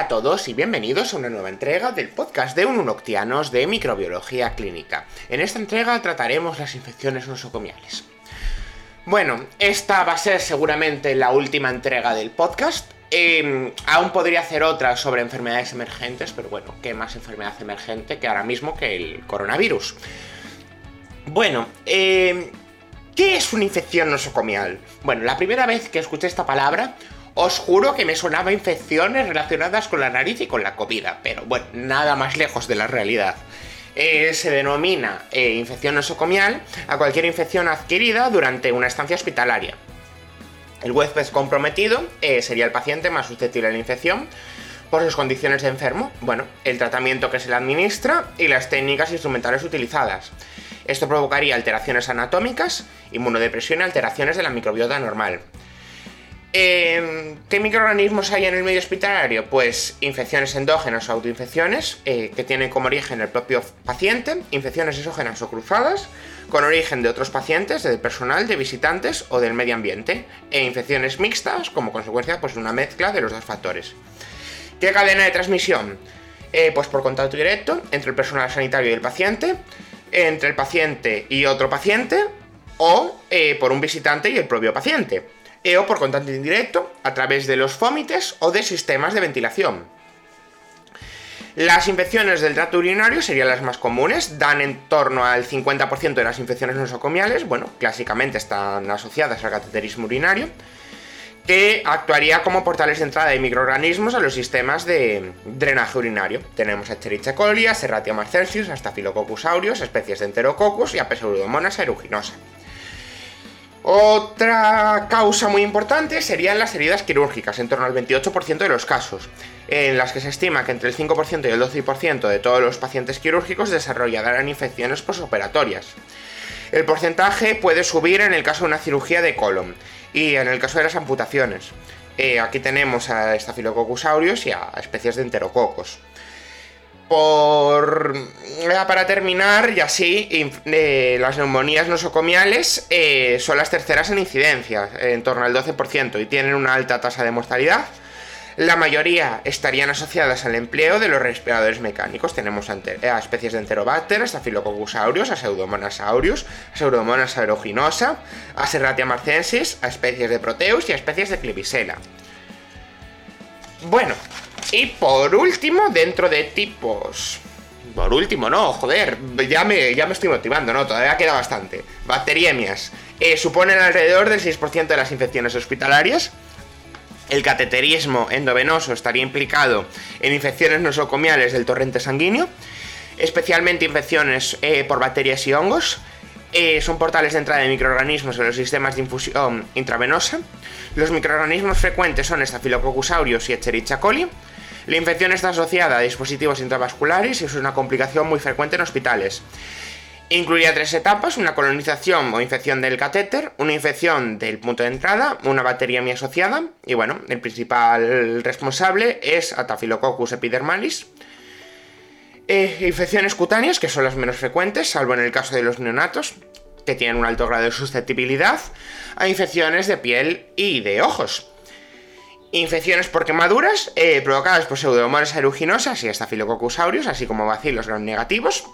Hola a todos y bienvenidos a una nueva entrega del podcast de Ununoctianos de Microbiología Clínica. En esta entrega trataremos las infecciones nosocomiales. Bueno, esta va a ser seguramente la última entrega del podcast. Em, aún podría hacer otra sobre enfermedades emergentes, pero bueno, ¿qué más enfermedad emergente que ahora mismo que el coronavirus? Bueno, eh, ¿qué es una infección nosocomial? Bueno, la primera vez que escuché esta palabra os juro que me sonaba infecciones relacionadas con la nariz y con la comida, pero bueno, nada más lejos de la realidad. Eh, se denomina eh, infección nosocomial a cualquier infección adquirida durante una estancia hospitalaria. El huésped comprometido eh, sería el paciente más susceptible a la infección por sus condiciones de enfermo, bueno, el tratamiento que se le administra y las técnicas instrumentales utilizadas. Esto provocaría alteraciones anatómicas, inmunodepresión y alteraciones de la microbiota normal. Em, ¿Qué microorganismos hay en el medio hospitalario? Pues infecciones endógenas o autoinfecciones, eh, que tienen como origen el propio paciente, infecciones exógenas o cruzadas, con origen de otros pacientes, del personal, de visitantes o del medio ambiente, e infecciones mixtas, como consecuencia pues, de una mezcla de los dos factores. ¿Qué cadena de transmisión? Eh, pues por contacto directo entre el personal sanitario y el paciente, entre el paciente y otro paciente, o eh, por un visitante y el propio paciente o por contacto indirecto a través de los fómites o de sistemas de ventilación. Las infecciones del trato urinario serían las más comunes, dan en torno al 50% de las infecciones nosocomiales, bueno, clásicamente están asociadas al cateterismo urinario, que actuaría como portales de entrada de microorganismos a los sistemas de drenaje urinario. Tenemos a Escherichia coli, a Serratia marcensis, a Staphylococcus aureus, especies de Enterococcus y a Pseudomonas aeruginosa. Otra causa muy importante serían las heridas quirúrgicas, en torno al 28% de los casos, en las que se estima que entre el 5% y el 12% de todos los pacientes quirúrgicos desarrollarán infecciones posoperatorias. El porcentaje puede subir en el caso de una cirugía de colon y en el caso de las amputaciones. Eh, aquí tenemos a Staphylococcus aureus y a especies de enterococos. Por... Para terminar, y así, eh, las neumonías nosocomiales eh, son las terceras en incidencia, en torno al 12%, y tienen una alta tasa de mortalidad. La mayoría estarían asociadas al empleo de los respiradores mecánicos. Tenemos a, especies de Enterobacter, a Staphylococcus a Pseudomonas aureus, a Pseudomonas aeruginosa, a Serratia marcensis, a especies de Proteus y a especies de Clivisela. Bueno, y por último, dentro de tipos... Por último, no, joder, ya me, ya me estoy motivando, ¿no? Todavía queda bastante. Bacteriemias. Eh, suponen alrededor del 6% de las infecciones hospitalarias. El cateterismo endovenoso estaría implicado en infecciones nosocomiales del torrente sanguíneo, especialmente infecciones eh, por bacterias y hongos. Eh, son portales de entrada de microorganismos en los sistemas de infusión intravenosa. Los microorganismos frecuentes son Staphylococcus aureus y Escherichia coli. La infección está asociada a dispositivos intravasculares y es una complicación muy frecuente en hospitales. Incluiría tres etapas, una colonización o infección del catéter, una infección del punto de entrada, una bacteriemia asociada y bueno, el principal responsable es Staphylococcus epidermalis. Eh, infecciones cutáneas, que son las menos frecuentes, salvo en el caso de los neonatos, que tienen un alto grado de susceptibilidad a infecciones de piel y de ojos. Infecciones por quemaduras eh, provocadas por pseudomonas aeruginosas y estafilococcus aureus, así como bacilos gram negativos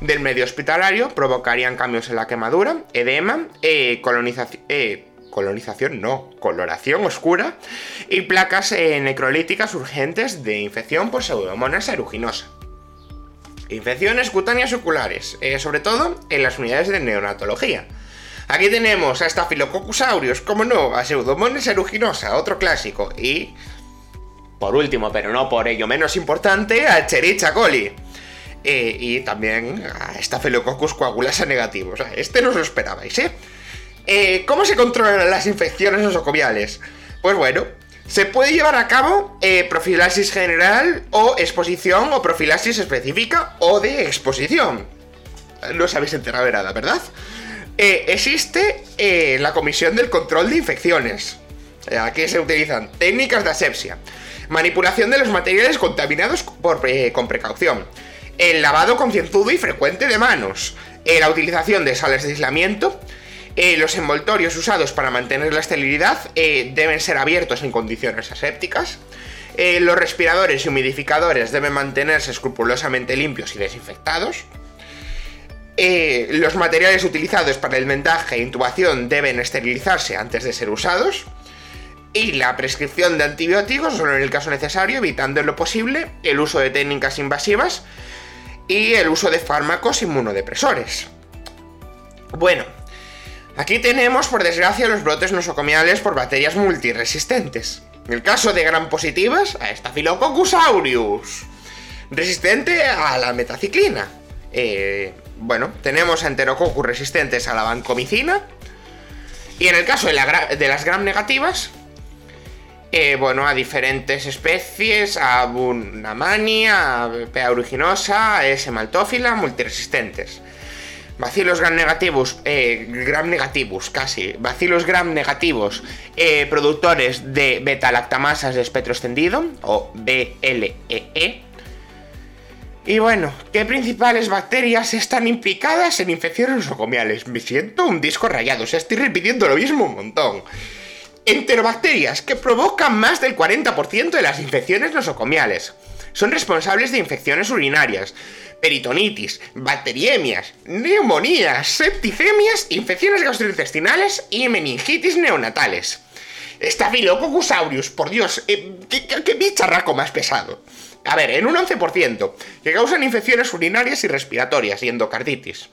del medio hospitalario, provocarían cambios en la quemadura, edema, eh, colonización, eh, colonización, no, coloración oscura y placas necrolíticas urgentes de infección por pseudomonas aeruginosa. Infecciones cutáneas oculares, sobre todo en las unidades de neonatología Aquí tenemos a Staphylococcus como no, a Pseudomonas aeruginosa, otro clásico, y... Por último, pero no por ello menos importante, a Escherichia coli. Eh, y también a Staphylococcus coagulasa negativo. O sea, este no os lo esperabais, ¿eh? ¿eh? ¿Cómo se controlan las infecciones nosocomiales? Pues bueno, se puede llevar a cabo eh, profilaxis general o exposición o profilaxis específica o de exposición. No os habéis enterado de nada, ¿verdad? Eh, existe eh, la Comisión del Control de Infecciones. Eh, aquí se utilizan técnicas de asepsia, manipulación de los materiales contaminados con precaución, el lavado concienzudo y frecuente de manos, la utilización de sales de aislamiento, los envoltorios usados para mantener la esterilidad deben ser abiertos en condiciones asépticas, los respiradores y humidificadores deben mantenerse escrupulosamente limpios y desinfectados. Eh, los materiales utilizados para el vendaje e intubación deben esterilizarse antes de ser usados. Y la prescripción de antibióticos solo en el caso necesario, evitando en lo posible el uso de técnicas invasivas y el uso de fármacos inmunodepresores. Bueno, aquí tenemos por desgracia los brotes nosocomiales por bacterias multiresistentes. En el caso de gran positivas, a Staphylococcus aureus, resistente a la metaciclina. Eh, bueno, tenemos enterococcus resistentes a la vancomicina. Y en el caso de, las gram negativas, eh, bueno, a diferentes especies, a Bunamania, a P. aeruginosa, a S. maltófila, multiresistentes. Bacilos gram negativos, eh, gram negativos, casi. Bacilos gram negativos, eh, productores de beta-lactamasas de espectro extendido, o BLEE. Y bueno, ¿qué principales bacterias están implicadas en infecciones nosocomiales? Me siento un disco rayado, o sea, estoy repitiendo lo mismo un montón. Enterobacterias, que provocan más del 40% de las infecciones nosocomiales. Son responsables de infecciones urinarias, peritonitis, bacteriemias, neumonías, septicemias, infecciones gastrointestinales y meningitis neonatales. Staphylococcus aureus, por Dios, eh, ¿qué, qué, qué bicharraco más pesado. A ver, en un 11%, que causan infecciones urinarias y respiratorias y endocarditis.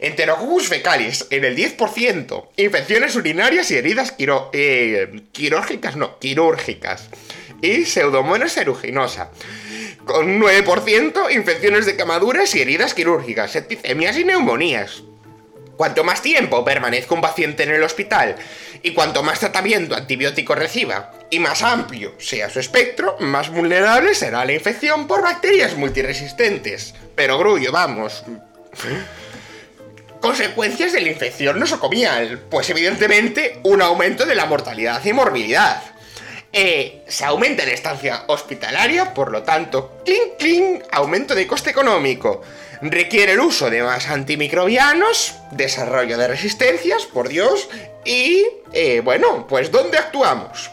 Enterococcus fecalis, en el 10%, infecciones urinarias y heridas eh, quirúrgicas, no, quirúrgicas. Y pseudomonas aeruginosa, con un 9%, infecciones de camaduras y heridas quirúrgicas, septicemias y neumonías. Cuanto más tiempo permanezca un paciente en el hospital y cuanto más tratamiento antibiótico reciba y más amplio sea su espectro, más vulnerable será la infección por bacterias multiresistentes. Pero grullo, vamos. Consecuencias de la infección nosocomial. Pues evidentemente un aumento de la mortalidad y morbilidad. Eh, se aumenta la estancia hospitalaria, por lo tanto, clink clink, aumento de coste económico requiere el uso de más antimicrobianos, desarrollo de resistencias, por Dios, y, eh, bueno, pues ¿dónde actuamos?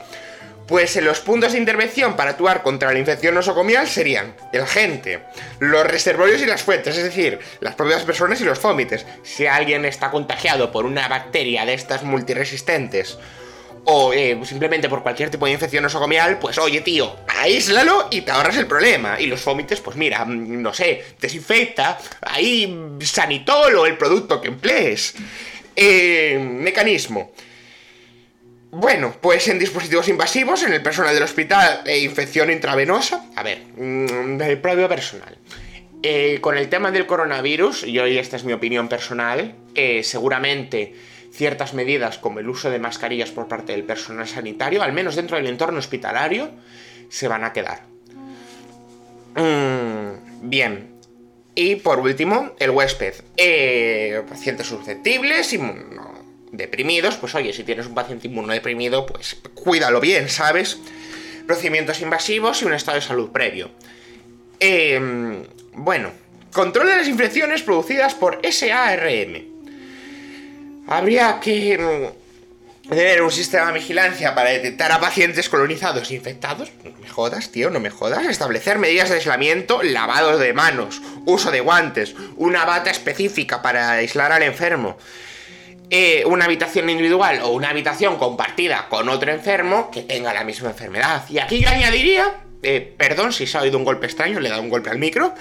Pues en los puntos de intervención para actuar contra la infección nosocomial serían el gente, los reservorios y las fuentes, es decir, las propias personas y los vómites. Si alguien está contagiado por una bacteria de estas multiresistentes o eh, simplemente por cualquier tipo de infección nosocomial, pues oye tío, aíslalo y te ahorras el problema. Y los vómites, pues mira, mm, no sé, desinfecta, ahí sanitol o el producto que emplees. Eh, mecanismo. Bueno, pues en dispositivos invasivos, en el personal del hospital, e infección intravenosa. A ver, mm, el propio personal. Eh, con el tema del coronavirus, y hoy esta es mi opinión personal, seguramente ciertas medidas como el uso de mascarillas por parte del personal sanitario, al menos dentro del entorno hospitalario, se van a quedar. Mm, bien. Y por último, el huésped. Eh, pacientes susceptibles, deprimidos, pues oye, si tienes un paciente inmunodeprimido, pues cuídalo bien, ¿sabes? Procedimientos invasivos y un estado de salud previo. Eh, bueno, control de las infecciones producidas por SARM. Habría que mm, tener un sistema de vigilancia para detectar a pacientes colonizados infectados. No me jodas, tío, no me jodas. Establecer medidas de aislamiento, lavado de manos, uso de guantes, una bata específica para aislar al enfermo. Eh, una habitación individual o una habitación compartida con otro enfermo que tenga la misma enfermedad. Y aquí yo añadiría, eh, perdón si se ha oído un golpe extraño, le he dado un golpe al micro,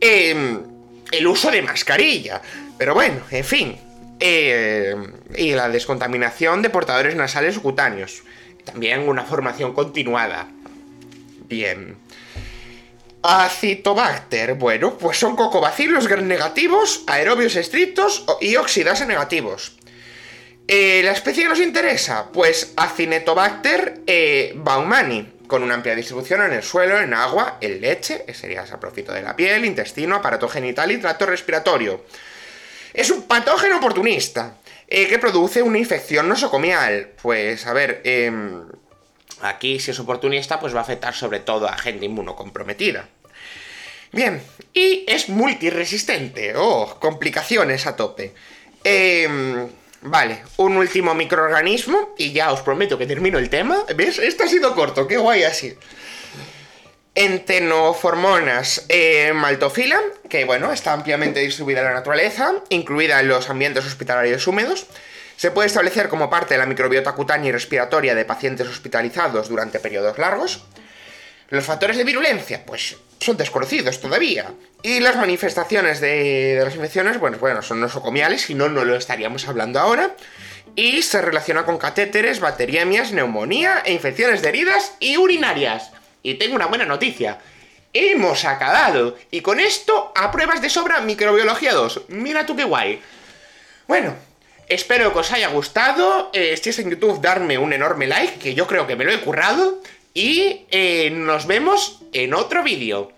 em, el uso de mascarilla. Pero bueno, en fin, eh, y la descontaminación de portadores nasales o cutáneos. También una formación continuada. Bien. Acitobacter, bueno, pues son cocobacilos negativos, aerobios estrictos y oxidasa negativos. Eh, ¿La especie que nos interesa? Pues Acinetobacter eh, baumani, con una amplia distribución en el suelo, en agua, en leche, que sería saprofito de la piel, intestino, aparato genital y tracto respiratorio. Es un patógeno oportunista eh, que produce una infección nosocomial. Pues, a ver, em, aquí si es oportunista, pues va a afectar sobre todo a gente inmunocomprometida. Bien, y es multiresistente. Oh, complicaciones a tope. Em, vale, un último microorganismo y ya os prometo que termino el tema. ¿Ves? Esto ha sido corto, qué guay así. Entenoformonas eh, maltofila, que bueno, está ampliamente distribuida en la naturaleza, incluida en los ambientes hospitalarios húmedos. Se puede establecer como parte de la microbiota cutánea y respiratoria de pacientes hospitalizados durante periodos largos. Los factores de virulencia, pues son desconocidos todavía. Y las manifestaciones de, las infecciones, bueno, bueno, son nosocomiales, si no, no lo estaríamos hablando ahora. Y se relaciona con catéteres, bacteriemias, neumonía e infecciones de heridas y urinarias. Y tengo una buena noticia. Hemos acabado. Y con esto apruebas de sobra microbiología 2. Mira tú qué guay. Bueno, espero que os haya gustado. Eh, si es en YouTube, darme un enorme like, que yo creo que me lo he currado. Y eh, nos vemos en otro vídeo.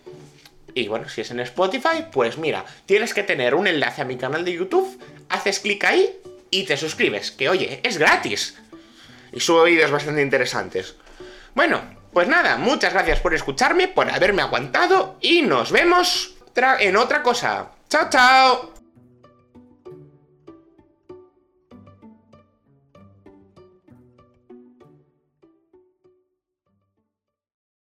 Y bueno, si es en Spotify, pues mira, tienes que tener un enlace a mi canal de YouTube, haces clic ahí y te suscribes, que oye, es gratis. Y subo vídeos bastante interesantes. Bueno, pues nada, muchas gracias por escucharme, por haberme aguantado y nos vemos en otra cosa. ¡Chao, chao!